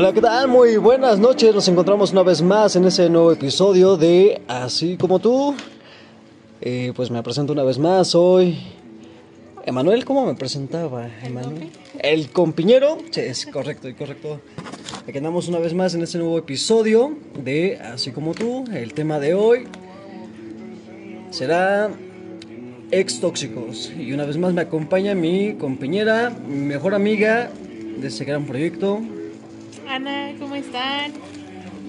Hola, ¿qué tal? Muy buenas noches. Nos encontramos una vez más en ese nuevo episodio de Así como tú. Eh, pues me presento una vez más. Soy Emanuel. ¿Cómo me presentaba? Emanuel. El compiñero. Sí, es correcto y correcto. Aquí andamos una vez más en este nuevo episodio de Así como tú. El tema de hoy será ex tóxicos. Y una vez más me acompaña mi compañera, mi mejor amiga de este gran proyecto, Ana, ¿cómo están?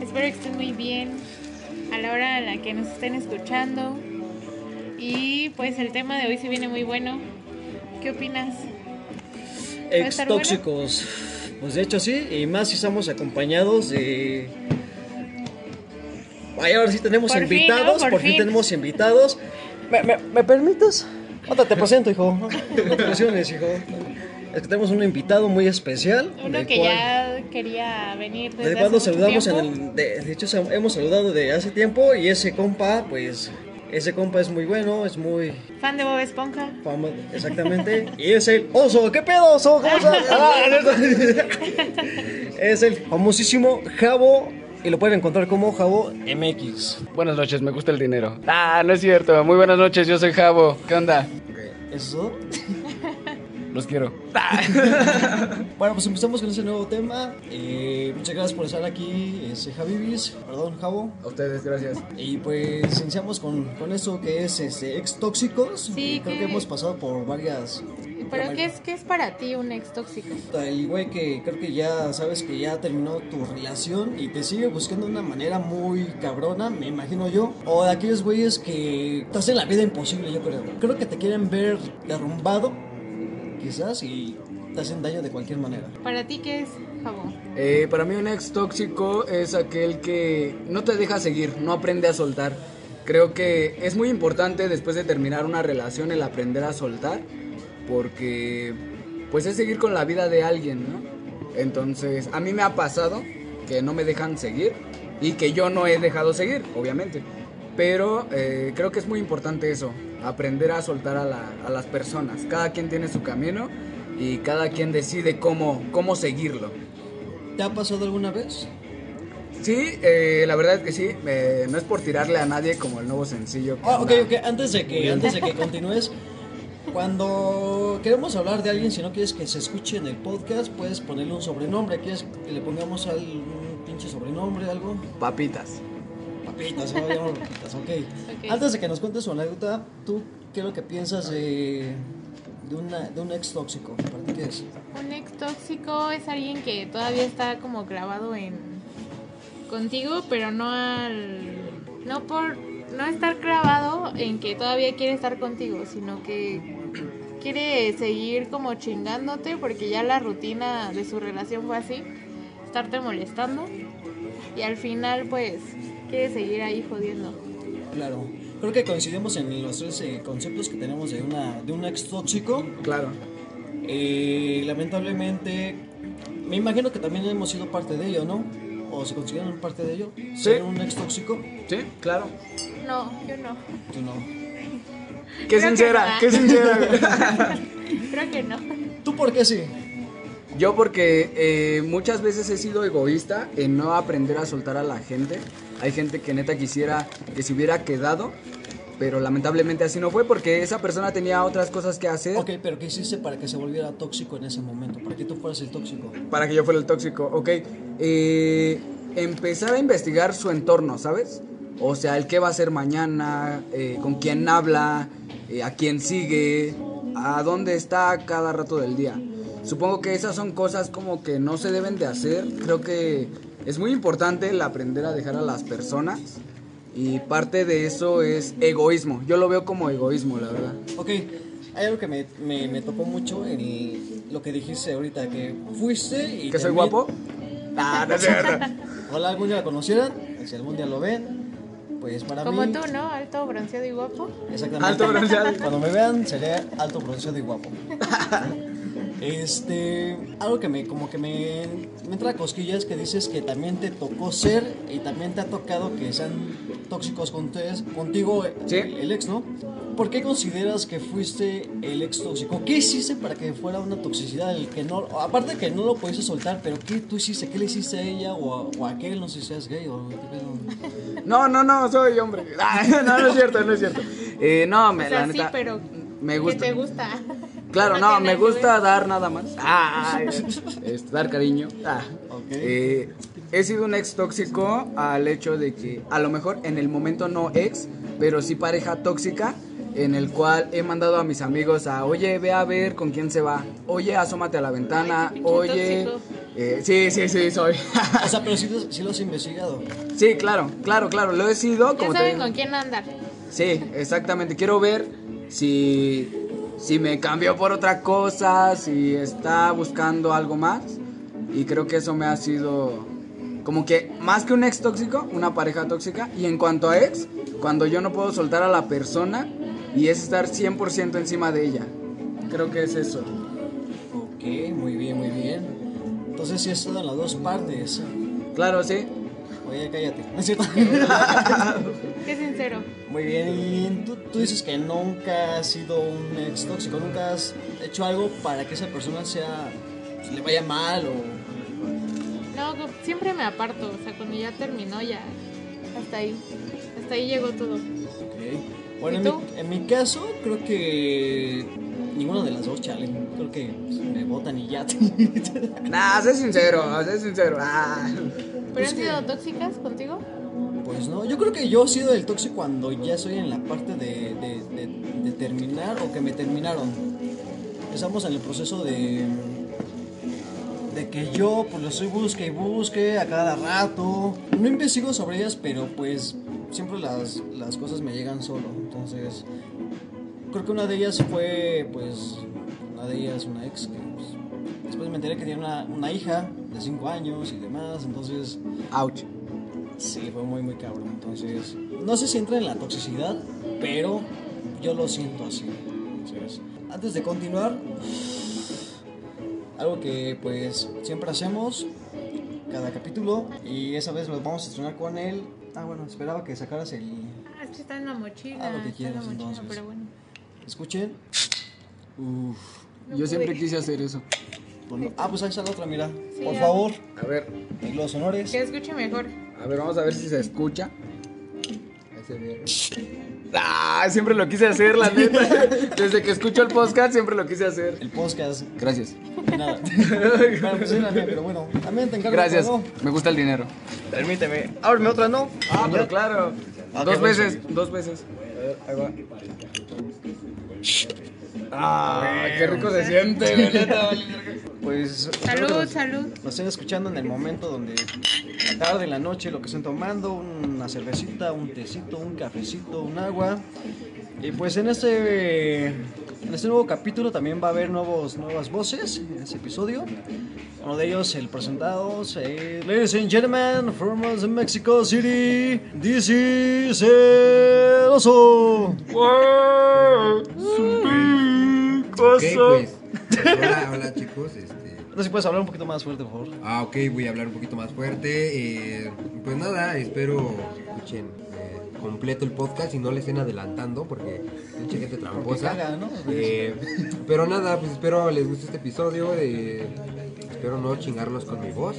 Espero que estén muy bien a la hora a la que nos estén escuchando. Y pues el tema de hoy se viene muy bueno. ¿Qué opinas? ¿Va a Ex tóxicos. Pues de hecho sí, y más si estamos acompañados de... Vaya, ahora sí tenemos Por fin, invitados, ¿no? por, Por fin. fin. tenemos invitados. ¿Me, me, me permites? Ahora te presento, hijo. No te presiones, hijo. Es que tenemos un invitado muy especial. Uno del que cual- ya quería venir desde cuando hace mucho saludamos en tiempo. el. De, de hecho, hemos saludado de hace tiempo y ese compa, pues. Ese compa es muy bueno, es muy. Fan de Bob Esponja. fama- exactamente. y es el oso. ¿Qué pedo, oso? ¿Cómo estás? Ah, es- el famosísimo Jabo. Y lo pueden encontrar como Jabo MX. Buenas noches, me gusta el dinero. Ah, no es cierto. Muy buenas noches, yo soy Javo. ¿Qué onda? ¿Eso? Los quiero. Bueno, pues empezamos con ese nuevo tema. Eh, muchas gracias por estar aquí, ese Javibis. Perdón, Jabo. A ustedes, gracias. Y pues iniciamos con, con eso que es este, ex tóxicos. Sí, Creo que- que hemos pasado por varias. ¿Pero qué es, qué es para ti un ex tóxico? El güey que creo que ya sabes que ya terminó tu relación y te sigue buscando de una manera muy cabrona, me imagino yo. O de aquellos güeyes que te hacen la vida imposible, yo creo. Creo que te quieren ver derrumbado, quizás, y te hacen daño de cualquier manera. ¿Para ti qué es jabón? Eh, para mí un ex tóxico es aquel que no te deja seguir, no aprende a soltar. Creo que es muy importante después de terminar una relación el aprender a soltar, porque pues es seguir con la vida de alguien, ¿no? Entonces, a mí me ha pasado que no me dejan seguir y que yo no he dejado seguir, obviamente. Pero eh, creo que es muy importante eso, aprender a soltar a, la- a las personas. Cada quien tiene su camino y cada quien decide cómo, cómo seguirlo. ¿Te ha pasado alguna vez? Sí, eh, la verdad es que sí. eh, no es por tirarle a nadie como el nuevo sencillo. que Ah, ok, anda- ok, antes de que, antes de que continúes, cuando queremos hablar de alguien, si no quieres que se escuche en el podcast, puedes ponerle un sobrenombre. ¿Quieres que le pongamos al, un pinche sobrenombre, algo? Papitas. Antes de que nos cuentes su anécdota, ¿tú qué es lo que piensas de, de, una, de un ex tóxico? ¿Para ti qué es? Un ex tóxico es alguien que todavía está como clavado en contigo, pero no al no por no estar clavado en que todavía quiere estar contigo, sino que quiere seguir como chingándote porque ya la rutina de su relación fue así, estarte molestando y al final pues quiere seguir ahí jodiendo. Claro. Creo que coincidimos en los tres eh, conceptos que tenemos de, una, de un ex tóxico. Claro. Eh, lamentablemente, me imagino que también hemos sido parte de ello, ¿no? ¿O se consideran parte de ello? ¿Ser un ex tóxico? Sí, claro. No, yo no. Tú no. Qué Creo que sincera, no. qué sincera. Creo que no. ¿Tú por qué sí? Yo porque eh, muchas veces he sido egoísta en no aprender a soltar a la gente. Hay gente que neta quisiera que se hubiera quedado, pero lamentablemente así no fue porque esa persona tenía otras cosas que hacer Ok, pero ¿qué hiciste para que se volviera tóxico en ese momento? Para que tú fueras el tóxico. para que yo fuera el tóxico. Ok, eh, empezar a investigar su entorno, ¿sabes? O sea, el qué va a hacer mañana, eh, con quién habla, eh, a quién sigue, a dónde está cada rato del día. Supongo que esas son cosas como que no se deben de hacer. Creo que es muy importante el aprender a dejar a las personas. Y parte de eso es egoísmo. Yo lo veo como egoísmo, la verdad. Ok, hay algo que me, me, me tocó mucho en lo que dijiste ahorita, que fuiste y... ¿Que soy también- guapo? Ah, no es cierto. Ojalá algún día la conocieran, si algún día lo ven, pues para Como mí... tú, ¿no? Alto, bronceado y guapo. Exactamente. Alto bronceado. Cuando me vean, seré alto, bronceado y guapo. Este, algo que me, como que me, me entra a cosquillas que dices que también te tocó ser y también te ha tocado que sean tóxicos con ustedes- contigo Sí. el, el ex, ¿no? ¿por qué consideras que fuiste el ex tóxico? ¿Qué hiciste para que fuera una toxicidad? El que no, aparte que no lo pudiste soltar, pero ¿qué tú hiciste? ¿Qué le hiciste a ella o a, o a aquel? No sé si seas gay o qué. No, no, no, soy hombre. Ah, no, no es cierto, no es cierto. Eh, no, me, O sea, la sí, neta. pero me ¿qué gusta. te gusta? Claro, No me gusta dar nada más. Ah, este, dar cariño. Ah. Ok. Eh, he sido un ex tóxico al hecho de que a lo mejor en el momento no ex, pero sí pareja tóxica en el cual he mandado a mis amigos a, oye, ve a ver con quién se va, oye, asómate a la ventana, Ay, oye, eh, sí, sí, sí, soy. O sea, pero sí, sí lo has investigado. sí, claro, claro, claro, lo he sido. Ya Como te saben digo. con quién andar. Sí, exactamente. Quiero ver si, si me cambió por otra cosa, si está buscando algo más. Y creo que eso me ha sido como que más que un ex tóxico, una pareja tóxica. Y en cuanto a ex, cuando yo no puedo soltar a la persona y es estar 100% encima de ella. Creo que es eso. Ok, muy bien, muy bien. Entonces sí estado en las dos partes. Claro, sí. Oye, cállate. ¿No es cierto? Qué sincero. Muy bien, y tú, tú dices que nunca has sido un ex tóxico, nunca has hecho algo para que esa persona sea, le vaya mal o... No, siempre me aparto. O sea, cuando ya terminó, ya. Hasta ahí. Hasta ahí llegó todo. Ok. Bueno, ¿Y en mi, en mi caso, creo que ninguna de las dos, chale. Creo que pues, me votan y ya. Nah, sé sincero, sé sincero. Ah. ¿Pero Pues han que- sido tóxicas contigo? Pues no, yo creo que yo he sido el tóxico cuando ya estoy en la parte de, de- de- de terminar o que me terminaron. Estamos en el proceso de de que yo pues lo estoy busque y busque a cada rato. No investigo sobre ellas, pero pues siempre las, las cosas me llegan solo. Entonces, creo que una de ellas fue pues una de ellas una ex que pues, después me enteré que tiene una, una hija de 5 años y demás, entonces Ouch. Sí, fue muy muy cabrón. Entonces, no sé si entra en la toxicidad, pero yo lo siento así. Entonces, antes de continuar, algo que pues siempre hacemos cada capítulo y esa vez lo vamos a estrenar con él. Ah, bueno, esperaba que sacaras el Ah, es que está en la mochila. Ah, lo que está en la quieras, mochila, entonces. pero bueno. escuchen. Uf. No Yo siempre quise hacer eso. Ah, pues ahí está la otra, mira. Sí, Por favor, A ver, y los honores. Que escuche mejor. A ver, vamos a ver si se escucha. Ah, siempre lo quise hacer, la neta. Desde que escucho el podcast, siempre lo quise hacer. El podcast. Gracias. Nada. bueno, pues mía, pero bueno. También te encargo. Gracias. ¿no? Me gusta el dinero. Permíteme. Ábreme otra, ¿no? Ah, pero claro. Ah, dos veces, dos veces. A ver, ahí va. Ah, qué rico se siente, la neta. vale, verga. Pues. Salud, nos- salud. Nos estén escuchando en el momento donde. La tarde, en la noche, lo que estén tomando. Una cervecita, un tecito, un cafecito, un agua. Y pues en este. En este nuevo capítulo también va a haber nuevos, nuevas voces en este episodio. Uno de ellos, el presentado, eh, Ladies and gentlemen, from Mexico City, this is el oso. Ok, pues. Hola, hola chicos. Este, No sé si puedes hablar un poquito más fuerte, por favor. ah, ok, voy a hablar un poquito más fuerte. eh, pues nada, espero escuchen eh, completo el podcast y no le estén adelantando porque mucha gente tramposa. caga, ¿no? Eh, pero nada, pues espero les guste este episodio. eh, espero no chingarlos con mi voz.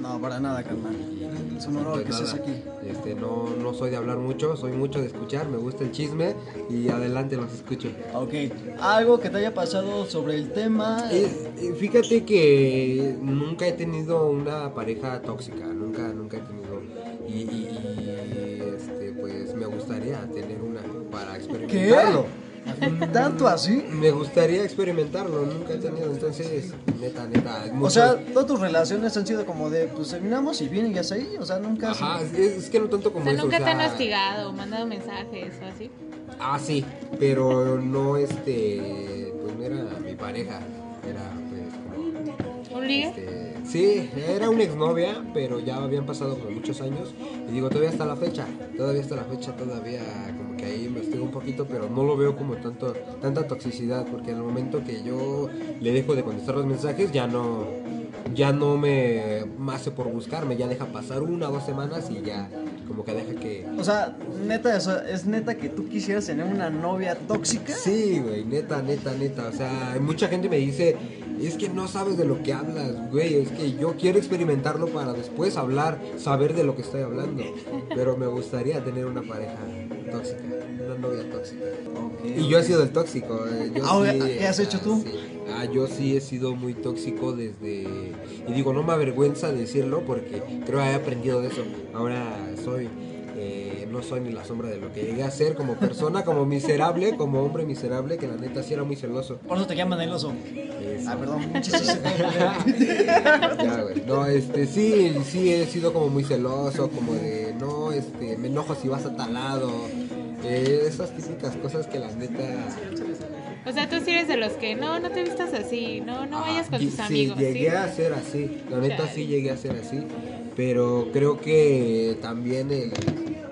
No, para nada, carnal. Es un honor que estés aquí. Este, no, no soy de hablar mucho, soy mucho de escuchar, me gusta el chisme y adelante los escucho. Ok. Algo que te haya pasado sobre el tema. Eh, fíjate que nunca he tenido una pareja tóxica, nunca, nunca he tenido. Y, y- y, este, pues me gustaría tener una para experimentarlo. ¿Tanto así? Me gustaría experimentarlo, nunca he tenido, entonces, neta, neta. O sea, todas tus relaciones han sido como de, pues terminamos y viene y ya está ahí. O sea, nunca. Ajá, es, es que no tanto O como sea, eso. nunca o te han sea, hostigado, mandado mensajes o así. Ah, sí, pero no este, pues no era mi pareja, era pues como ¿Un ligue? Este, sí, era una exnovia, pero ya habían pasado como muchos años. Y digo, todavía está la fecha, todavía está la fecha, todavía como que ahí investigo un poquito, pero no lo veo como tanto, tanta toxicidad, porque en el momento que yo le dejo de contestar los mensajes, ya no, ya no me hace por buscarme, ya deja pasar una o dos semanas y ya como que deja que... O sea, neta, o sea, es neta que tú quisieras tener una novia tóxica. Sí, güey, neta, neta, neta. O sea, mucha gente me dice, es que no sabes de lo que hablas, güey. Es que yo quiero experimentarlo para después hablar, saber de lo que estoy hablando. Pero me gustaría tener una pareja tóxica, una novia tóxica. Y yo he sido el tóxico. eh, yo Ah, sí, ¿qué has ah, hecho tú? sí. Ah, yo sí he sido muy tóxico desde... Y digo, no me avergüenza decirlo porque creo que he aprendido de eso. Ahora soy... eh, no soy ni la sombra de lo que llegué a ser como persona, como miserable, como hombre miserable, que la neta sí era muy celoso. Por eso te llaman el oso. Eso. Ah, perdón. Ya, güey. No, este, sí, sí he sido como muy celoso, como de, no, este, me enojo si vas a tal lado. Eh, esas típicas cosas que la neta... O sea, tú sí eres de los que no, no te vistas así, no, no vayas con tus sí, amigos. llegué ¿sí? a ser así, la neta Chale. sí llegué a ser así, pero creo que también el,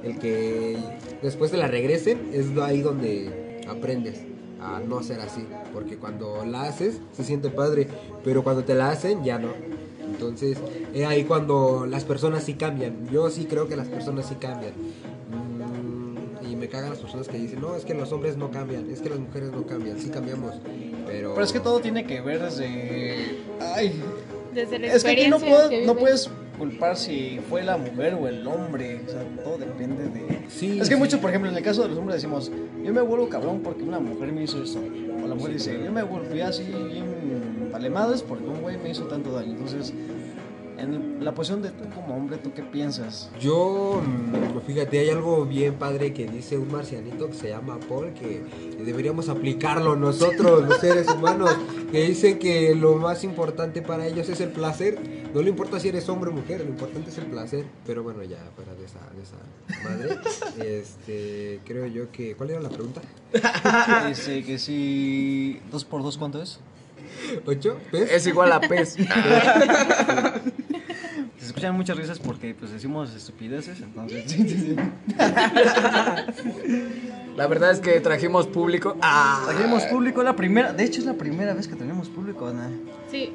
el que después te la regresen es ahí donde aprendes a no ser así, porque cuando la haces se siente padre, pero cuando te la hacen ya no. Entonces, es ahí cuando las personas sí cambian. Yo sí creo que las personas sí cambian. Mm, Y me cagan las personas que dicen, no, es que los hombres no cambian, es que las mujeres no cambian, sí cambiamos, pero... Pero es que todo tiene que ver desde. Ay. Desde la Es que aquí no, experiencia puedo- que no puedes culpar si fue la mujer o el hombre. O sea, todo depende de. Sí, es que sí. mucho, por ejemplo, en el caso de los hombres decimos, yo me vuelvo cabrón porque una mujer me hizo eso. O la mujer dice, yo me volví así bien vale madres porque un güey me hizo tanto daño. Entonces, en la posición de tú como hombre, ¿tú qué piensas? Yo, fíjate, hay algo bien padre que dice un marcianito que se llama Paul, que deberíamos aplicarlo nosotros, los seres humanos, que dicen que lo más importante para ellos es el placer. No le importa si eres hombre o mujer, lo importante es el placer. Pero bueno, ya fuera de esa, de esa madre, este, creo yo que... ¿Cuál era la pregunta? Dice que si. ¿Dos por dos cuánto es? ¿Ocho? ¿Ves? Es igual a pez. Se escuchan muchas risas porque pues decimos estupideces, entonces. La verdad es que trajimos público. Ah, Trajimos público la primera, de hecho es la primera vez que tenemos público, Ana, Sí,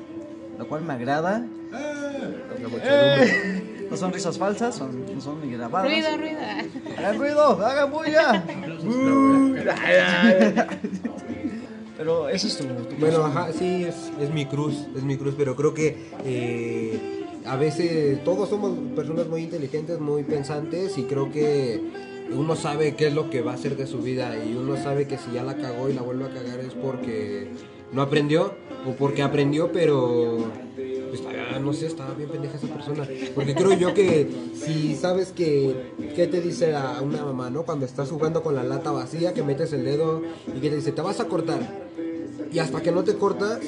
lo cual me agrada. La muchedumbre. No son risas falsas, son, no son ni grabadas. ruido, ruido. Hagan ruido, hagan bulla. Pero ese es tu, tu Bueno, ajá, sí, es, es mi cruz, es mi cruz, pero creo que eh, a veces todos somos personas muy inteligentes, muy pensantes y creo que uno sabe qué es lo que va a hacer de su vida y uno sabe que si ya la cagó y la vuelve a cagar es porque no aprendió o porque aprendió, pero pues, no sé, estaba bien pendeja esa persona. Porque creo yo que si sabes que, ¿qué te dice a una mamá, no? Cuando estás jugando con la lata vacía, que metes el dedo y que te dice, te vas a cortar. Y hasta que no te cortas,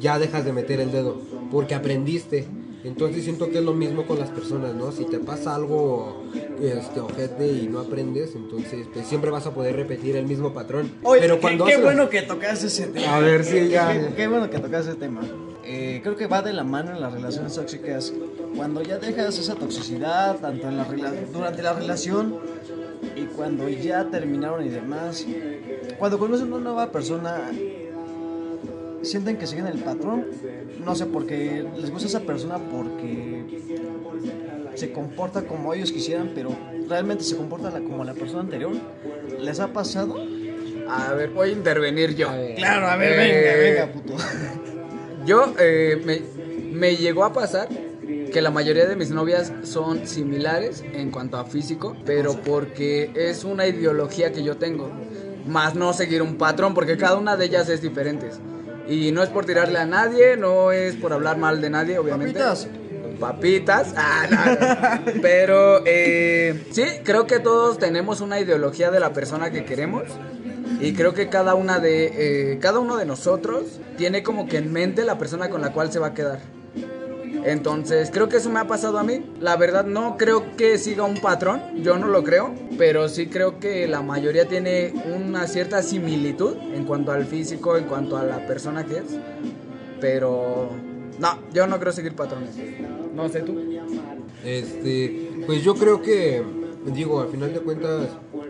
ya dejas de meter el dedo, porque aprendiste. Entonces siento que es lo mismo con las personas, ¿no? Si te pasa algo este ojete y no aprendes, entonces pues siempre vas a poder repetir el mismo patrón. Oye, Pero qué- cuando qué, haces- bueno que tocas ese tema. A ver, sí, ya. Qué, qué bueno que tocas ese tema. Eh, creo que va de la mano en las relaciones tóxicas. Cuando ya dejas esa toxicidad, tanto en la durante la relación y cuando ya terminaron y demás. Cuando conocen una nueva persona, sienten que siguen el patrón. No sé, porque les gusta esa persona porque se comporta como ellos quisieran, pero realmente se comporta como la persona anterior. ¿Les ha pasado? A ver, voy a intervenir yo. Claro, a ver, Eh, venga, venga, puto. Yo eh, me, me llegó a pasar que la mayoría de mis novias son similares en cuanto a físico, pero porque es una ideología que yo tengo, más no seguir un patrón, porque cada una de ellas es diferente. Y no es por tirarle a nadie, no es por hablar mal de nadie, obviamente. Papitas. Papitas. Ah, no. Pero eh, sí, creo que todos tenemos una ideología de la persona que queremos. Y creo que cada una de eh, cada uno de nosotros tiene como que en mente la persona con la cual se va a quedar. Entonces, creo que eso me ha pasado a mí. La verdad no creo que siga un patrón, yo no lo creo, pero sí creo que la mayoría tiene una cierta similitud en cuanto al físico, en cuanto a la persona que es. Pero no, yo no creo seguir patrones. No sé tú. Este, pues yo creo que, digo, al final de cuentas,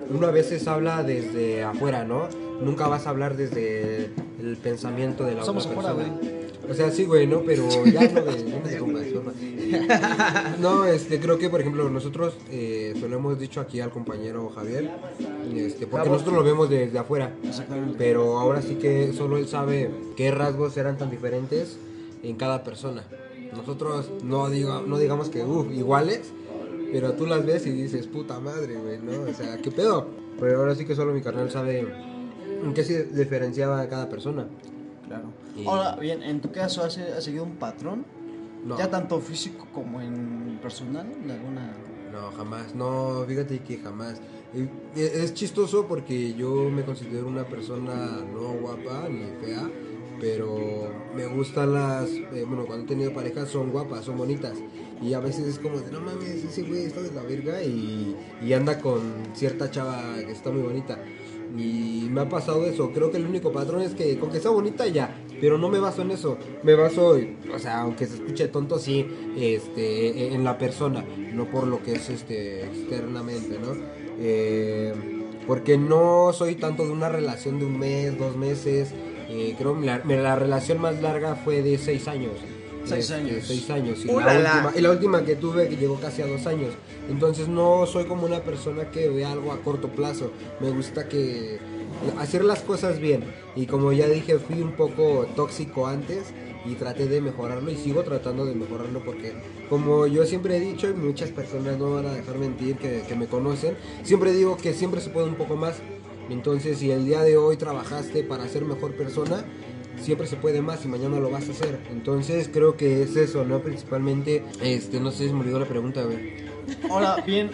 uno a veces habla desde afuera, ¿no? nunca vas a hablar desde el pensamiento de la Somos otra afuera, persona. O sea, sí, güey, ¿no? Pero ya no me interrumpas, porfa. No, este, creo que, por ejemplo, nosotros eh, se lo hemos dicho aquí al compañero Javier, este, porque nosotros lo vemos desde afuera. Pero ahora sí que solo él sabe qué rasgos eran tan diferentes en cada persona. Nosotros no, digo, no digamos que, uff, iguales, pero tú las ves y dices, puta madre, güey, ¿no? O sea, ¿qué pedo? Pero ahora sí que solo mi carnal sabe en qué se diferenciaba cada persona. Claro. Y- Ahora, bien, en tu caso, ¿has, has seguido un patrón? No. Ya tanto físico como en personal, en alguna... No, jamás. No, fíjate que jamás. Es chistoso porque yo me considero una persona no guapa ni fea, pero me gustan las. eh, bueno, cuando he tenido parejas son guapas, son bonitas. Y a veces es como de, no mames, ese güey está de la verga y, y anda con cierta chava que está muy bonita. Y me ha pasado eso. Creo que el único patrón es que con que sea bonita ya. Pero no me baso en eso. Me baso, o sea, aunque se escuche tonto, sí, este, en la persona, no por lo que es este externamente, ¿no? Eh, porque no soy tanto de una relación de un mes, dos meses. Eh, creo que la, la relación más larga fue de seis años. Seis Este, años. Seis años. Y la, última, y la última que tuve que llegó casi a dos años. Entonces no soy como una persona que ve algo a corto plazo. Me gusta que hacer las cosas bien. Y como ya dije, fui un poco tóxico antes y traté de mejorarlo y sigo tratando de mejorarlo porque como yo siempre he dicho y muchas personas no van a dejar mentir que, me conocen, siempre digo que siempre se puede un poco más. Entonces si el día de hoy trabajaste para ser mejor persona, siempre se puede más y mañana lo vas a hacer. Entonces creo que es eso, ¿no? Principalmente, este, no sé si me olvidó la pregunta. Ahora, bien...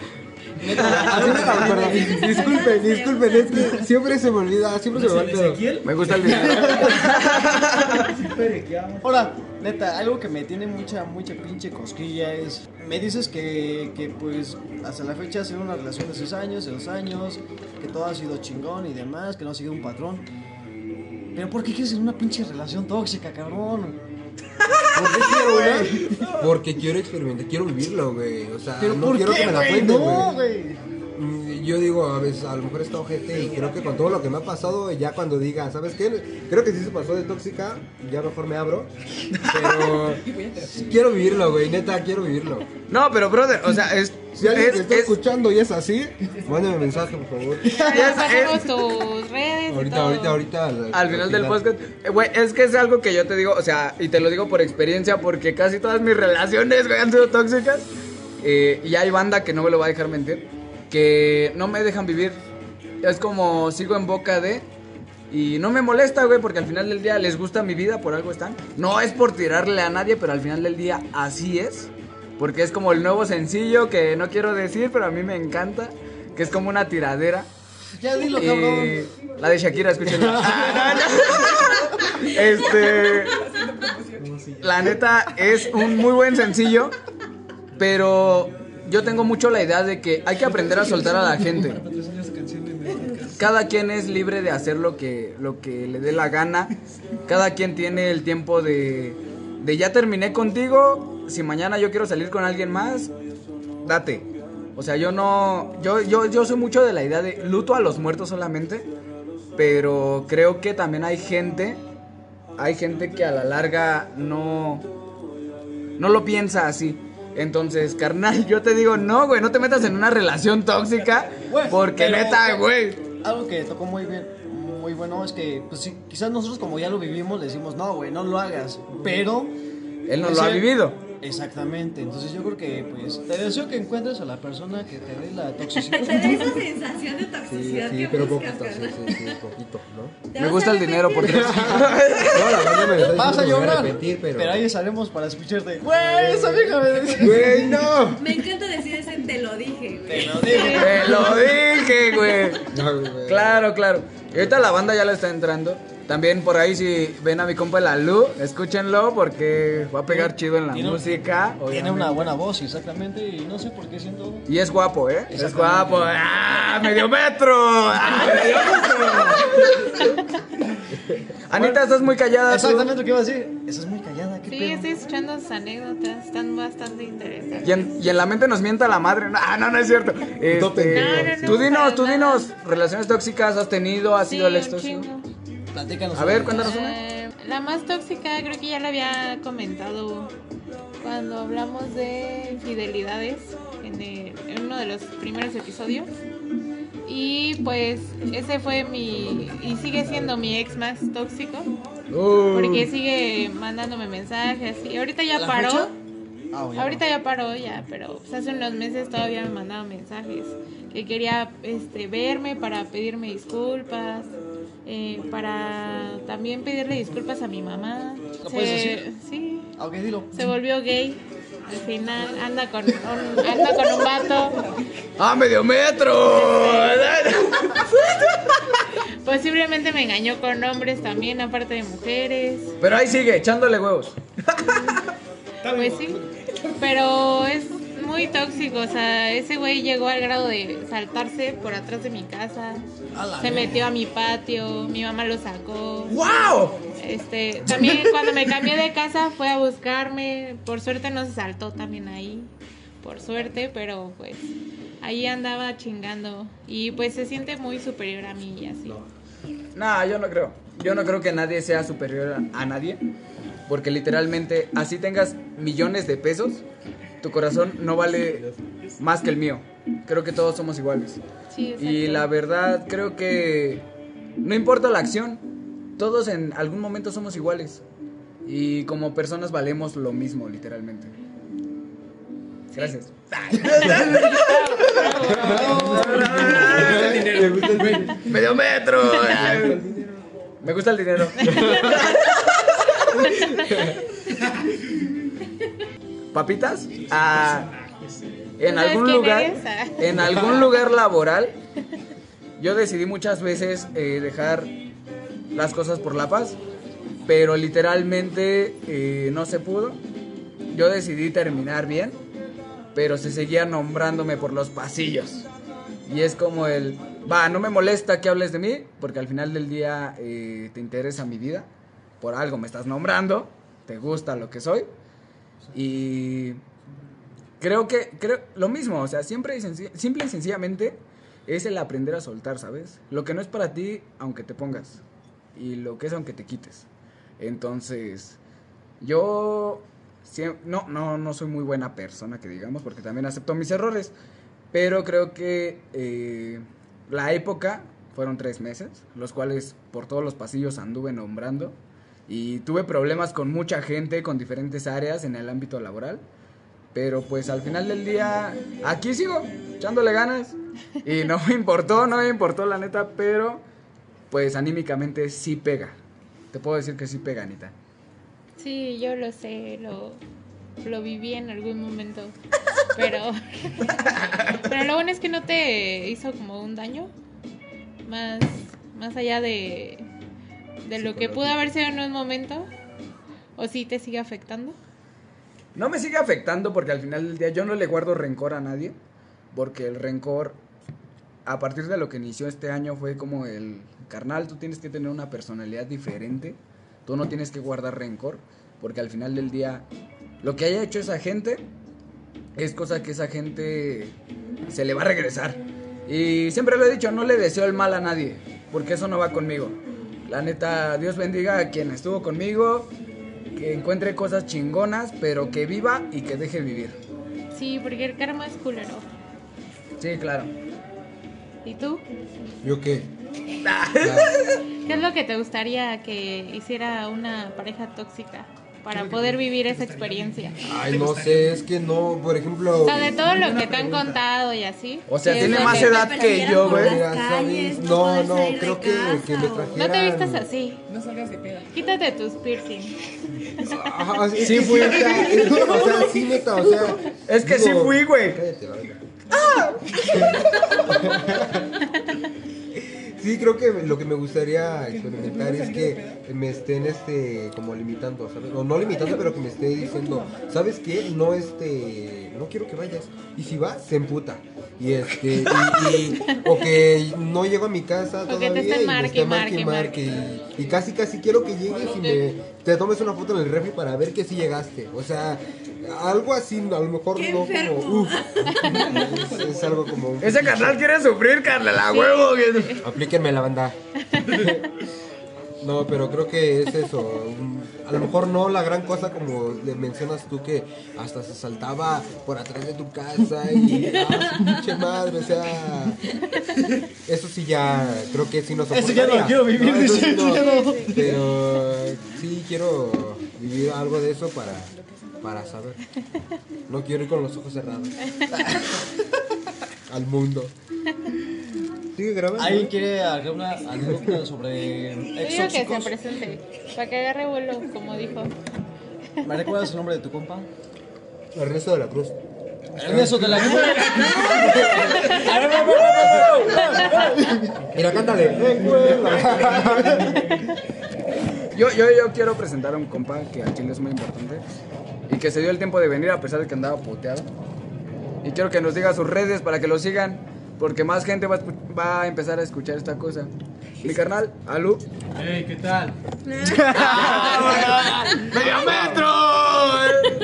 A mí me la recuerda. Disculpen, disculpen, es que siempre se me olvida, siempre se me va el pedo. Me gusta el dinero. Ahora, neta, algo que me tiene mucha, mucha pinche cosquilla es... Me dices que, que pues hasta la fecha ha sido una relación de 6 años, de 2 años, que todo ha sido chingón y demás, que no ha sido un patrón. Pero ¿por qué quieres una pinche relación tóxica, cabrón? ¿Por qué quiero, güey? Porque quiero experimentar, quiero vivirlo, güey. O sea, ¿Pero no quiero qué, que me la güey? cuenten, No, güey. Yo digo, a veces, a lo mejor está ojete y creo que con todo lo que me ha pasado, ya cuando diga, ¿sabes qué? Creo que sí se pasó de tóxica, ya mejor me abro. Pero quiero vivirlo, güey, neta, quiero vivirlo. No, pero brother, o sea, es. Si alguien es- te está es- escuchando y es así, mándame mensaje, por favor. Ya pasamos tus redes y Ahorita, todo. ahorita, ahorita. al- Al final del podcast, eh, güey, es que es algo que yo te digo, o sea, y te lo digo por experiencia, porque casi todas mis relaciones, güey, han sido tóxicas. Eh, y hay banda que no me lo va a dejar mentir, que no me dejan vivir. Es como sigo en boca de. Y no me molesta, güey, porque al final del día les gusta mi vida, por algo están. No es por tirarle a nadie, pero al final del día así es. Porque es como el nuevo sencillo que no quiero decir, pero a mí me encanta. Que es como una tiradera. Ya dilo, Y cabrón. la de Shakira, escúchenla. este. La neta es un muy buen sencillo, pero yo tengo mucho la idea de que hay que aprender a soltar a la gente. Cada quien es libre de hacer lo que, lo que le dé la gana. Cada quien tiene el tiempo de, de ya terminé contigo. Si mañana yo quiero salir con alguien más, date. O sea, yo no. Yo, yo, yo soy mucho de la idea de luto a los muertos solamente. Pero creo que también hay gente. Hay gente que a la larga no. No lo piensa así. Entonces, carnal, yo te digo, no, güey, no te metas en una relación tóxica. Porque pero- neta, güey. Algo que tocó muy bien, muy bueno es que, pues sí, quizás nosotros como ya lo vivimos, le decimos, no, güey, no lo hagas. Pero... Él no lo ha vivido. Exactamente, entonces yo creo que, pues, te deseo que encuentres a la persona que te dé la toxicidad. Te da esa sensación de Sí, toxicidad sí, que pero buscas, poquito, sí, carnal. sí, sí, poquito, ¿no? Me gusta el dinero por tres. No, la verdad me lo está Vas a diciendo, me voy llorar, arrepentir, pero... pero ahí estaremos para escucharte. Güey, esa vieja me. Güey, no. Me encanta decir ese te lo dije, güey. Te lo dije. Te lo dije, güey. No, güey. Claro, claro. Y ahorita la banda ya le está entrando. También por ahí si ven a mi compa la Lu, escúchenlo porque va a pegar chido en la Tiene música. Tiene una buena voz, exactamente, y no sé por qué siento... Y es guapo, ¿eh? Es guapo. ¡Ah! ¡Medio metro! ¡Ah! ¡Medio metro! Anita, estás muy callada. tú. Exactamente lo que iba a decir. Esa es muy callada, Sí, estoy escuchando sus anécdotas, están bastante interesantes. Y en, y en la mente nos mienta la madre. No, no, no es cierto. Este, No. No, tú dinos, tú nada. dinos, relaciones tóxicas has tenido, has Sí, sido el un extorsión. chingo. Platícanos. A ver, cuéntanos una. Eh, la más tóxica creo que ya la había comentado cuando hablamos de infidelidades en, el- en uno de los primeros episodios. Y pues ese fue mi... y sigue siendo mi ex más tóxico. Uh, Porque sigue mandándome mensajes y ahorita ya ¿La paró. bueno. Ahorita ya paró ya, pero pues, hace unos meses todavía me mandaba mensajes que quería este verme para pedirme disculpas, eh, para también pedirle disculpas a mi mamá. ¿Lo puedes decir? Sí, Ah, ok, dilo. se volvió gay. Al final anda con un, anda con un vato. ¡Ah, medio metro! Posiblemente me engañó con hombres también, aparte de mujeres. Pero ahí sigue, echándole huevos. Pues sí, pero es muy tóxico, o sea, ese güey llegó al grado de saltarse por atrás de mi casa, se metió a mi patio, mi mamá lo sacó. ¡Wow! Este, también cuando me cambié de casa fue a buscarme, por suerte no se saltó también ahí, por suerte, pero pues ahí andaba chingando y pues se siente muy superior a mí y así. Nah, yo no creo. Yo no creo que nadie sea superior a, a nadie. Porque literalmente, así tengas millones de pesos, tu corazón no vale más que el mío. Creo que todos somos iguales. Sí, Y la verdad, creo que no importa la acción, todos en algún momento somos iguales. Y como personas valemos lo mismo, literalmente. Gracias. Me gusta el dinero. Medio metro. Me gusta el dinero. ¿Papitas? Ah, en ¿Tú sabes algún lugar? Ah. en algún lugar laboral, yo decidí muchas veces eh, dejar las cosas por la paz, pero literalmente eh, no se pudo. Yo decidí terminar bien, pero se seguía nombrándome por los pasillos. Y es como el, va, no me molesta que hables de mí, porque al final del día eh, te interesa mi vida, por algo me estás nombrando, te gusta lo que soy. Y creo que, creo, lo mismo, o sea, siempre simple y sencillamente es el aprender a soltar, ¿sabes? Lo que no es para ti, aunque te pongas, y lo que es aunque te quites. Entonces, yo no, no, no soy muy buena persona, que digamos, porque también acepto mis errores. Pero creo que eh, la época fueron tres meses, los cuales por todos los pasillos anduve nombrando. Y tuve problemas con mucha gente, con diferentes áreas en el ámbito laboral. Pero pues al final del día, aquí sigo, echándole ganas. Y no me importó, no me importó la neta, pero pues anímicamente sí pega. Te puedo decir que sí pega, Anita. Sí, yo lo sé, lo, lo viví en algún momento. Pero, pero lo bueno es que no te hizo como un daño. Más, más allá de, de lo que pudo haber sido en un momento. ¿O sí te sigue afectando? No me sigue afectando porque al final del día yo no le guardo rencor a nadie. Porque el rencor, a partir de lo que inició este año, fue como el carnal, tú tienes que tener una personalidad diferente. Tú no tienes que guardar rencor. Porque al final del día, lo que haya hecho esa gente es cosa que esa gente se le va a regresar. Y siempre lo he dicho, no le deseo el mal a nadie. Porque eso no va conmigo. La neta, Dios bendiga a quien estuvo conmigo. Que encuentre cosas chingonas, pero que viva y que deje vivir. Sí, porque el karma es culero. Sí, claro. ¿Y tú? ¿Yo qué? ¿Qué es lo que te gustaría que hiciera una pareja tóxica para poder vivir esa experiencia? Ay, no sé, es que no, por ejemplo. O sea, de todo lo que te han contado y así. O sea, ¿qué es tiene más que- edad que yo, güey. No No, creo que, casa, que me o- trajeran. No te vistas así. No salgas de peda. Quítate tus piercing. Es Sí fui. es o sea, sí, neta, o sea. Es que sí fui, güey. Cállate, la verga. Sí, creo que lo que me gustaría experimentar es que me estén este como limitando, ¿sabes? O no limitando, pero que me esté diciendo, ¿sabes qué? No este, no quiero que vayas. Y si va, se emputa. Y este, y, y- o que no llego a mi casa O que te todavía estén y me marque, esté marque, marque, Y, y casi casi quiero que llegues y me te tomes una foto en el refri para ver que sí llegaste. O sea, algo así, a lo mejor no enfermo. como uf. Es, es algo como un Ese carnal quiere sufrir, carnal, a huevo. que- Aplíquenme la banda. No, pero creo que es eso. A lo mejor no la gran cosa como le mencionas tú que hasta se saltaba por atrás de tu casa y ah, pinche madre, o sea, eso sí ya creo que sí no Eso ya no quiero vivir, dice, no. ya no. Pero sí quiero vivir algo de eso para para saber. No quiero ir con los ojos cerrados. Al mundo. Sigue grabando. ¿Alguien quiere agregar una anécdota sobre Yo digo que se presente, para que agarre vuelo, como dijo. ¿Me recuerdas el nombre de tu compa? Ernesto de la Cruz. Ernesto de la Cruz. Mira, cántale. Yo, yo, yo quiero presentar a un compa que a Chile es muy importante y que se dio el tiempo de venir a pesar de que andaba puteado. Y quiero que nos diga sus redes para que lo sigan, porque más gente va a, escu- va a empezar a escuchar esta cosa. Mi carnal, Alu. Hey, ¿qué tal? ¡Medio metro!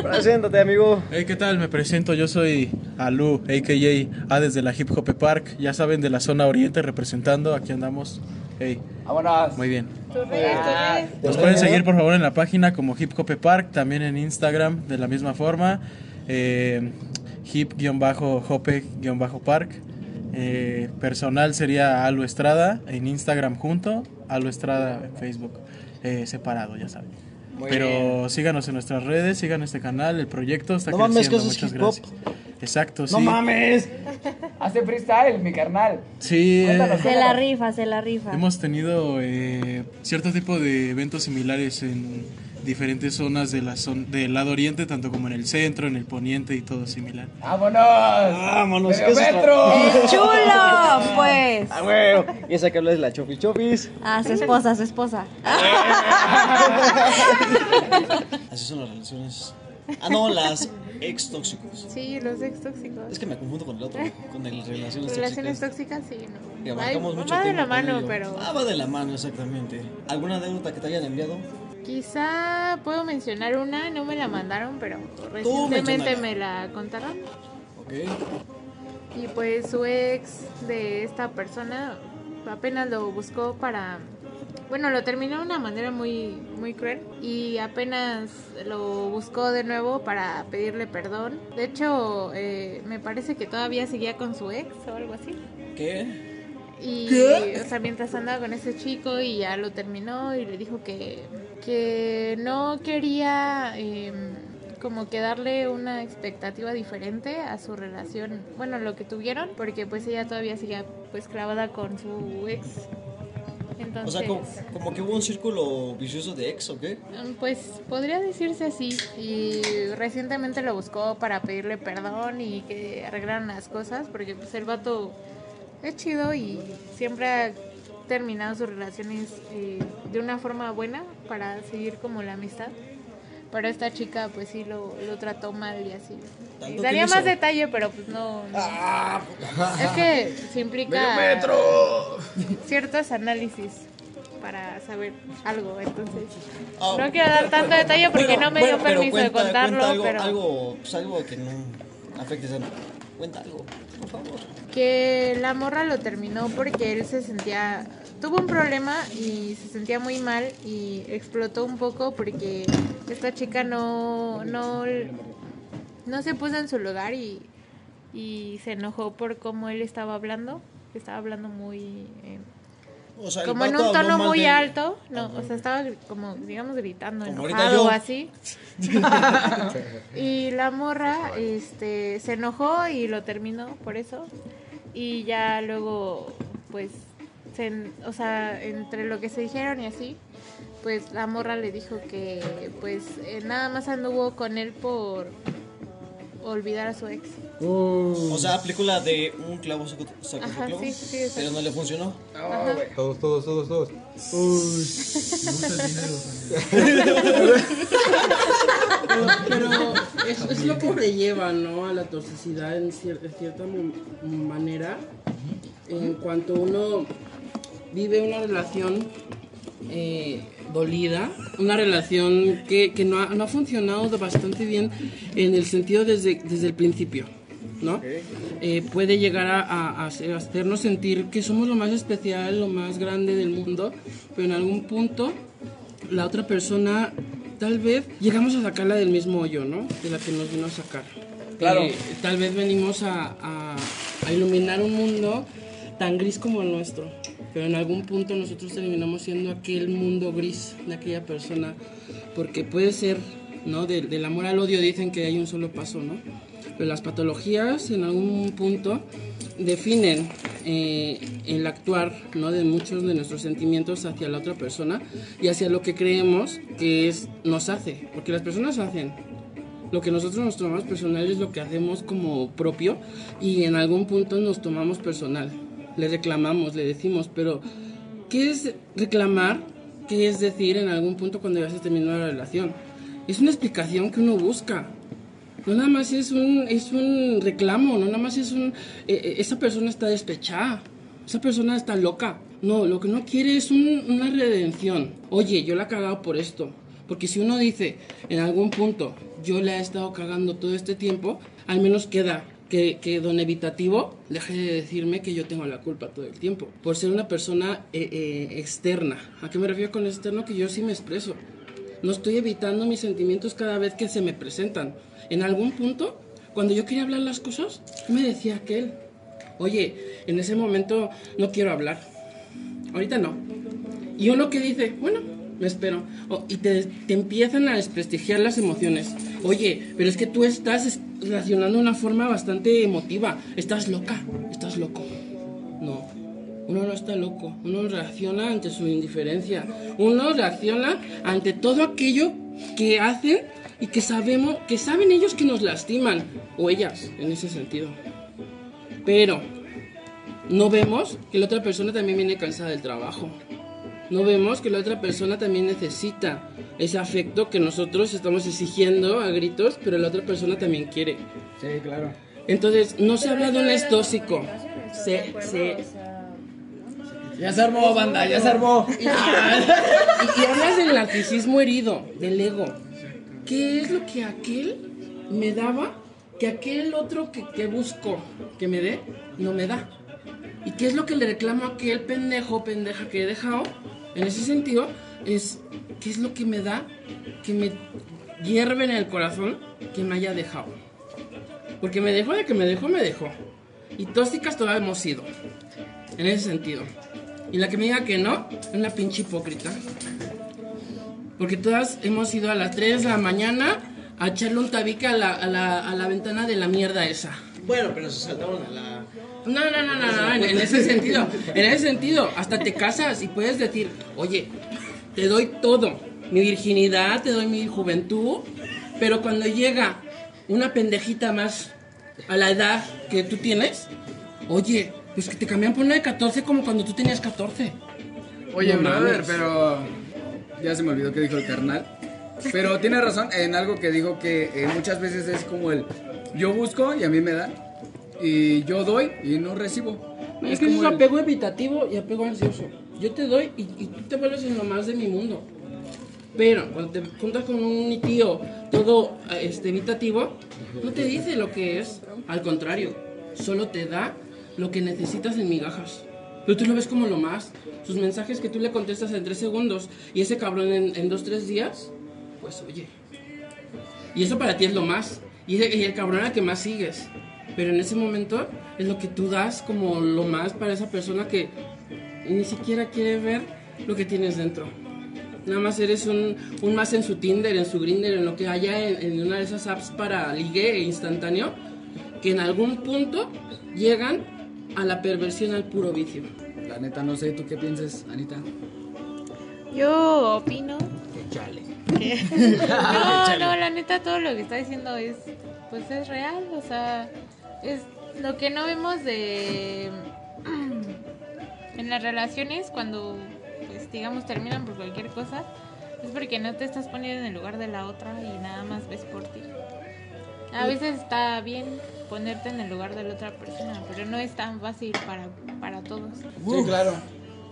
Preséntate, amigo. Hey, ¿qué tal? Me presento, yo soy Alu, a.k.a. A desde la Hip Hop Park, ya saben, de la zona oriente representando, aquí andamos. Hey, Vámonos. muy bien. Nos pueden seguir por favor en la página como Hip Hop Park, también en Instagram de la misma forma, eh, hip-hope-park. Eh, personal sería Alu Estrada en Instagram junto, Alu Estrada en Facebook eh, separado, ya saben. Pero síganos en nuestras redes, sigan este canal, el proyecto está No mames, creciendo. que eso es Muchas gracias. Exacto, sí. ¡No mames! Hace freestyle, mi carnal. Sí, eh, Se la rifa, se la rifa. Hemos tenido eh, cierto tipo de eventos similares en diferentes zonas de la zon- del lado oriente, tanto como en el centro, en el poniente y todo similar. ¡Vámonos! ¡Vámonos! ¡Medio ¿qué metro! ¡Chulo! Pues. ¡Ah, huevo! Y esa que habla es la Chopi Chopis. Ah, su esposa, su esposa. Así son las relaciones. Ah, no, las ex tóxicos. Sí, los ex tóxicos. Es que me confundo con el otro, con el relaciones Relaciones tóxicas. tóxicas, sí, no. Y Ay, abarcamos mucho va de la mano, pero Ah, va de la mano, exactamente. ¿Alguna anécdota que te hayan enviado? Quizá puedo mencionar una, no me la mandaron, pero recientemente me la contaron. Ok. Y pues su ex de esta persona apenas lo buscó para... Bueno, lo terminó de una manera muy, muy cruel y apenas lo buscó de nuevo para pedirle perdón. De hecho, eh, me parece que todavía seguía con su ex o algo así. ¿Qué? Y, o sea, mientras andaba con ese chico y ya lo terminó y le dijo que, que no quería em, como que darle una expectativa diferente a su relación, bueno, lo que tuvieron, porque pues ella todavía seguía pues clavada con su ex. O Entonces, sea, como, como que hubo un círculo vicioso de ex, ¿o qué? mm, pues podría decirse así. Y recientemente lo buscó para pedirle perdón y que arreglaran las cosas, porque pues el vato es chido y siempre ha terminado sus relaciones eh, de una forma buena para seguir como la amistad. Pero esta chica pues sí lo, lo trató mal y así. ¿Tanto Y daría más detalle, pero pues no. no. Es que se implica ¡Medio metro! ciertos análisis para saber algo, entonces Ah, no quiero dar tanto detalle porque bueno, no me bueno, dio pero permiso de cuenta- contarlo, cuenta algo, pero algo, pues algo que no afecte tanto. Cuenta algo, que la morra lo terminó porque él se sentía tuvo un problema y se sentía muy mal y explotó un poco porque esta chica no no no se puso en su lugar y y se enojó por cómo él estaba hablando, estaba hablando muy eh, O sea, el como en un tono muy de- alto, no, Ajá. o sea, estaba como, digamos, gritando, Como enojado o así. y la morra, este, se enojó y lo terminó por eso. Y ya luego, pues, se o sea, entre lo que se dijeron y así, pues la morra le dijo que, pues, eh, nada más anduvo con él por olvidar a su ex. O sea, aplicó la de un clavo otro Ajá, clavo, sí, sí, exacto. pero no le funcionó. Ajá. Todos, todos, todos, todos. Pero es, es lo que te lleva, ¿no? A la toxicidad en, cier- cierta manera. En cuanto uno vive una relación eh, dolida, una relación que, que no, ha, no ha funcionado de bastante bien en el sentido desde, desde el principio, ¿no? Eh, puede llegar a, a- a hacer- a hacernos sentir que somos lo más especial, lo más grande del mundo, pero en algún punto la otra persona tal vez llegamos a sacarla del mismo hoyo, ¿no? De la que nos vino a sacar. Claro. Eh, tal vez venimos a, a- a iluminar un mundo tan gris como el nuestro, pero en algún punto nosotros terminamos siendo aquel mundo gris de aquella persona, porque puede ser, ¿no? De- del amor al odio dicen que hay un solo paso, ¿no? Pero las patologías en algún punto definen eh, el actuar ¿no? de muchos de nuestros sentimientos hacia la otra persona y hacia lo que creemos que es nos hace, porque las personas hacen. Lo que nosotros nos tomamos personal es lo que hacemos como propio y en algún punto nos tomamos personal. Le reclamamos, le decimos, pero ¿qué es reclamar? ¿Qué es decir en algún punto cuando ya se terminó la relación? Es una explicación que uno busca. No nada más es un, es un reclamo, no nada más es un... eh, eh, esa persona está despechada, esa persona está loca. No, lo que uno quiere es un- una redención. Oye, yo la he cagado por esto. Porque si uno dice en algún punto, yo la he estado cagando todo este tiempo, al menos queda que, que don evitativo deje de decirme que yo tengo la culpa todo el tiempo. Por ser una persona eh, eh, externa. ¿A qué me refiero con externo? Que yo sí me expreso. No estoy evitando mis sentimientos cada vez que se me presentan. En algún punto, cuando yo quería hablar las cosas, ¿qué me decía aquel? Oye, en ese momento no quiero hablar. Ahorita no. Y uno que dice, bueno, me espero. Y te, te empiezan a desprestigiar las emociones. Oye, pero es que tú estás es- reaccionando de una forma bastante emotiva. Estás loca, estás loco. No, uno no está loco. Uno reacciona ante su indiferencia. Uno reacciona ante todo aquello que hacen y que sabemos, que saben ellos que nos lastiman. O ellas, en ese sentido. Pero no vemos que la otra persona también viene cansada del trabajo. No vemos que la otra persona también necesita ese afecto que nosotros estamos exigiendo a gritos, pero la otra persona también quiere. Sí, claro. Entonces, no se habla de un es tóxico. Se, se, Ya se armó, banda, ya se armó. y, y hablas del narcisismo herido, del ego. ¿Qué es lo que aquel me daba que aquel otro que, que busco que me dé, no me da? ¿Y qué es lo que le reclamo a aquel pendejo pendeja que he dejado? En ese sentido, es qué es lo que me da que me hierve en el corazón que me haya dejado. Porque me dejó de que me dejó, me dejó. Y tóxicas todas hemos sido. En ese sentido. Y la que me diga que no, es una pinche hipócrita. Porque todas hemos ido a las 3 de la mañana a echarle un tabique a la, a la, a la ventana de la mierda esa. Bueno, pero se saltaron a la. No, no, no, no, no, en, en ese sentido, en ese sentido, hasta te casas y puedes decir, oye, te doy todo, mi virginidad, te doy mi juventud, pero cuando llega una pendejita más a la edad que tú tienes, oye, pues que te cambian por una de 14 como cuando tú tenías 14. Oye, No brother, mames. pero ya se me olvidó que dijo el carnal. Pero tiene razón en algo que dijo que eh, muchas veces es como el yo busco y a mí me dan. Y yo doy y no recibo. Es que eso es apego evitativo y apego ansioso. Yo te doy y, y tú te vuelves en lo más de mi mundo. Pero cuando te juntas con un tío todo eh, este, evitativo, no te dice lo que es. Al contrario, solo te da lo que necesitas en migajas. Pero tú lo ves como lo más. Sus mensajes que tú le contestas en tres segundos y ese cabrón en, en dos, tres días, pues oye. Y eso para ti es lo más. Y, ese- y el cabrón al que más sigues. Pero en ese momento es lo que tú das como lo más para esa persona que ni siquiera quiere ver lo que tienes dentro. Nada más eres un, un más en su Tinder, en su Grinder, en lo que haya en, en una de esas apps para ligue instantáneo, que en algún punto llegan a la perversión, al puro vicio. La neta, no sé, ¿tú qué piensas, Anita? Yo opino Chale. que no, no, la neta todo lo que está diciendo es pues es real, o sea, es lo que no vemos de en las relaciones cuando pues digamos terminan por cualquier cosa es porque no te estás poniendo en el lugar de la otra y nada más ves por ti. A veces está bien ponerte en el lugar de la otra persona, pero no es tan fácil para, para todos. Sí, claro.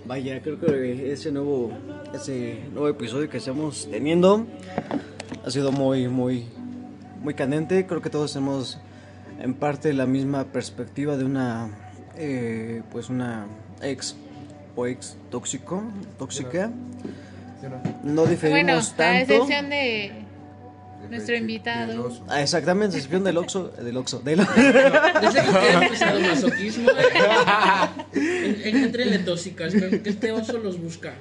Vaya, creo que ese nuevo, ese nuevo episodio que estamos teniendo ha sido muy, muy, muy candente. Creo que todos tenemos en parte la misma perspectiva de una, eh, pues una ex o ex tóxico, tóxica. No diferimos Bueno, a tanto. excepción de nuestro invitado. Ah, exactamente, excepción del Oxo, del Oxo, del quede empezado masoquismo, entrenle tóxicas, que este oso los busca.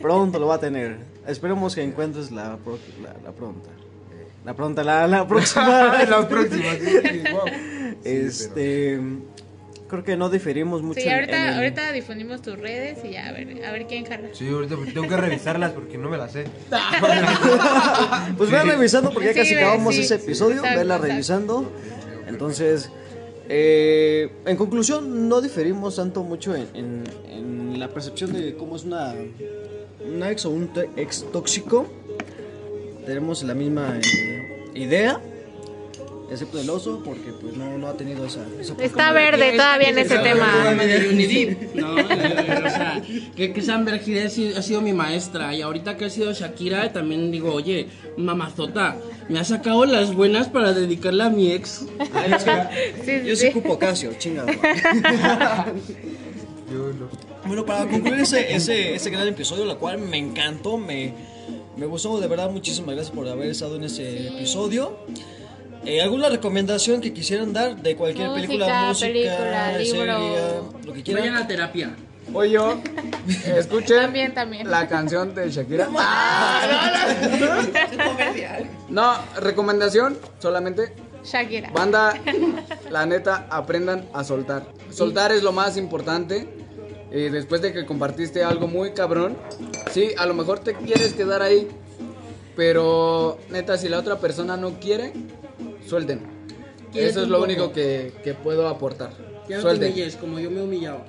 Pronto lo va a tener. Esperemos que encuentres la, pro- la, la pronta. La pronta, la, la próxima. Las próximas. sí, sí, wow. este. Creo que no diferimos mucho. Sí, en- ahorita, en el- ahorita difundimos tus redes y ya, a ver, a ver quién jala. Sí, ahorita tengo que revisarlas porque no me las sé. Pues vean revisando porque ya Sí, casi acabamos sí. ese episodio. Exacto. revisando. Entonces, eh, en conclusión, no diferimos tanto mucho en, en- en la percepción de cómo es una, una ex o un ex tóxico. Tenemos la misma eh, idea, excepto el oso, porque pues no, no ha tenido esa, esa Está verde todavía en ese tema. ¿no? O sea, que, que ha sido- ha sido mi maestra y ahorita que ha sido Shakira también digo, oye, mamazota, me ha sacado las buenas para dedicarla a mi ex. Ay, Sí, yo sí. soy cupo Casio, chingado. Bueno, para concluir ese, ese, ese gran episodio, la cual me encantó, me, me gustó de verdad. Muchísimas gracias por haber estado en ese episodio. Eh, ¿Alguna recomendación que quisieran dar de cualquier Música, película, música, película, libro. serie, lo que Vayan quieran? a terapia. Hoy yo escuché También, también. la canción de Shakira. No, recomendación solamente. Shakira. Banda, la neta, aprendan a soltar. Soltar es lo más importante. Eh, después de que compartiste algo muy cabrón, sí, a lo mejor te quieres quedar ahí. Pero neta, si la otra persona no quiere, suelten. Eso es lo poco. único que, que puedo aportar. Ya no te Suelten. humilles, como yo me he humillado.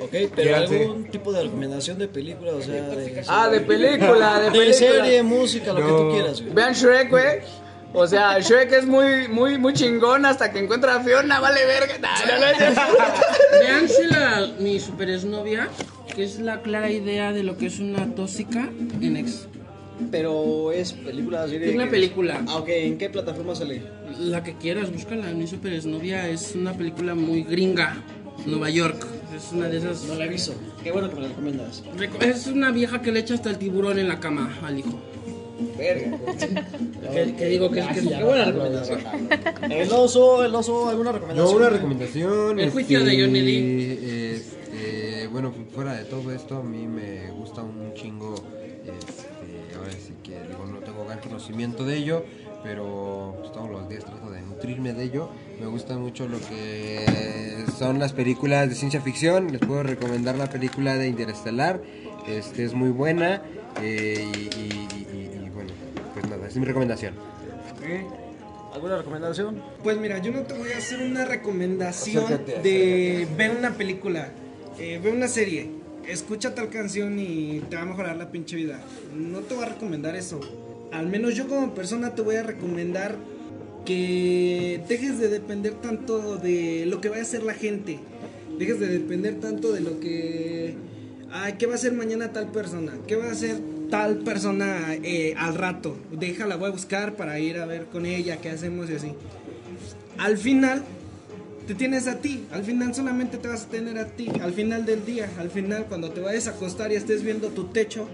Ok, pero algún tipo de recomendación de película, o sea, de, Ah, de película, de de película. serie, música, lo que tú quieras, güey. Vean Shrek, güey. O sea, Shrek es muy, muy, muy chingón hasta que encuentra a Fiona, vale verga. No, no, no. Véanse la, mi super exnovia, que es la clara idea de lo que es una tóxica en ex. Pero es película, serie. Es una que- película. Ah, ok, ¿en qué plataforma sale? La que quieras, búscala. Mi super exnovia es una película muy gringa. Nueva York. Es una de esas. No la aviso. Qué bueno que me la recomiendas. Reco- Es una vieja que le echa hasta el tiburón en la cama al hijo. Verga. Que, que digo que es Qué buena recomendación. El oso, el oso, ¿alguna recomendación? Yo una recomendación. El juicio de Johnny este, bueno, fuera de todo esto, a mí me gusta un chingo. Este, ahora sí que digo, no tengo gran conocimiento de ello, pero pues, todos los días trato de nutrirme de ello. Me gusta mucho lo que son las películas de ciencia ficción. Les puedo recomendar la película de Interestelar. Este es muy buena. eh, y, y- y- y, bueno, pues nada, es mi recomendación. ¿Alguna recomendación? Pues mira, yo no te voy a hacer una recomendación Acércate, de ver una película, eh, ver una serie, escucha tal canción y te va a mejorar la pinche vida. No te voy a recomendar eso. Al menos yo como persona te voy a recomendar que dejes de depender tanto de lo que vaya a hacer la gente. Dejes de depender tanto de lo que... Ay, ¿qué va a hacer mañana tal persona? ¿Qué va a hacer tal persona eh, al rato? Déjala, voy a buscar para ir a ver con ella, qué hacemos y así. Al final, te tienes a ti. Al final solamente te vas a tener a ti. Al final del día, al final cuando te vayas a acostar y estés viendo tu techo,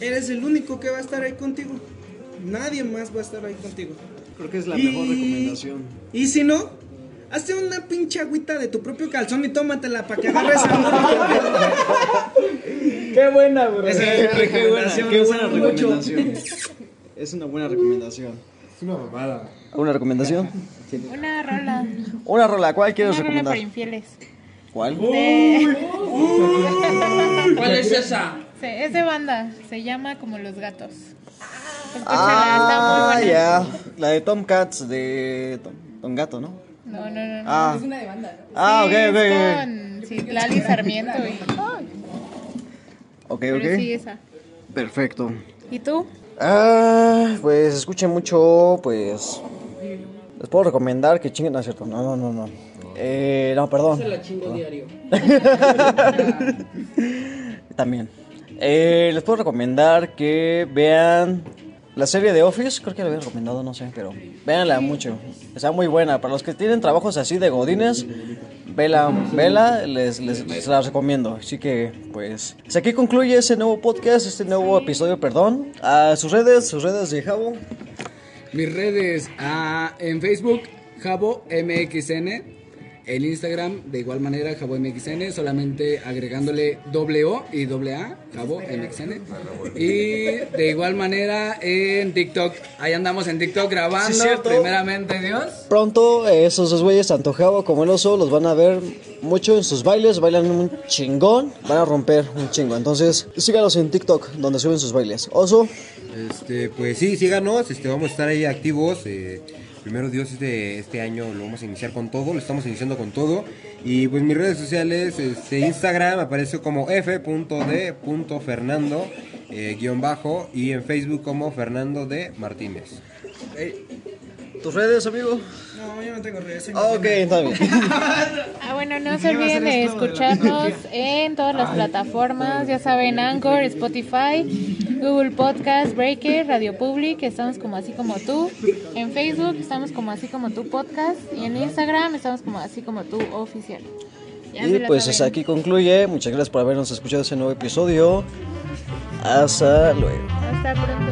eres el único que va a estar ahí contigo. Nadie más va a estar ahí contigo. Creo que es la Y- mejor recomendación. Y si no, hazte una pinche agüita de tu propio calzón y tómatela para que agarres amor. Qué buena, bro. Esa es Qué buena, recomendación. qué buena amo mucho. recomendación. Es una buena recomendación. Es una mamada. ¿Alguna recomendación? Una rola. Una rola, ¿cuál quieres Una rola recomendar? para infieles. ¿Cuál? De- ¿Cuál es esa? Sí, es de banda. Se llama Como los gatos. Escúchala, Ah, ya. La de Tom Cats de Tom, Tom Gato, ¿no? No, no, no. no. Ah, Es una de banda, ¿no? ah ok, Sí, ok, ok. es con Citlali Sarmiento. Y... Ok, pero ok. sí, esa. Perfecto. ¿Y tú? Ah, pues escuchen mucho, pues. Les puedo recomendar que chinguen, no es cierto, no, no, no, no. Eh, no, perdón. Se la chingo diario. También. Eh, les puedo recomendar que vean la serie de Office. Creo que la había recomendado, no sé, pero véanla mucho. Está muy buena. Para los que tienen trabajos así de godines, vela, vela les, les, les la recomiendo. Así que, pues, aquí concluye ese nuevo podcast, este nuevo episodio, perdón. A sus redes, sus redes de Javo. Mis redes ah, en Facebook, Jabo MXN. En Instagram, de igual manera, Jabo MXN, solamente agregándole doble O y doble A, Jabo MXN. Y de igual manera en TikTok, ahí andamos en TikTok grabando, Sí, primeramente Dios. Pronto eh, esos dos güeyes, tanto Javo como el oso, los van a ver mucho en sus bailes. Bailan un chingón, van a romper un chingo. Entonces, síganos en TikTok, donde suben sus bailes. Oso, Este, pues sí, síganos, este, vamos a estar ahí activos. eh, primero Dios, este, este año lo vamos a iniciar con todo, lo estamos iniciando con todo. Y pues mis redes sociales, este, Instagram aparece como f.d.fernando, eh, guion bajo, y en Facebook como Fernando de Martínez. tus redes, amigo. No, yo no tengo redes. soy Ah, ok, está bien. Ah, bueno, no ¿Y se olviden de escucharnos en todas las plataformas, ya saben, Anchor, Spotify, Google Podcast, Breaker, Radio Public, estamos como así como tú. En Facebook estamos como así como tú podcast y en Instagram estamos como así como tú oficial. Ya Y pues hasta aquí concluye. Muchas gracias por habernos escuchado ese nuevo episodio. Hasta luego. Hasta pronto.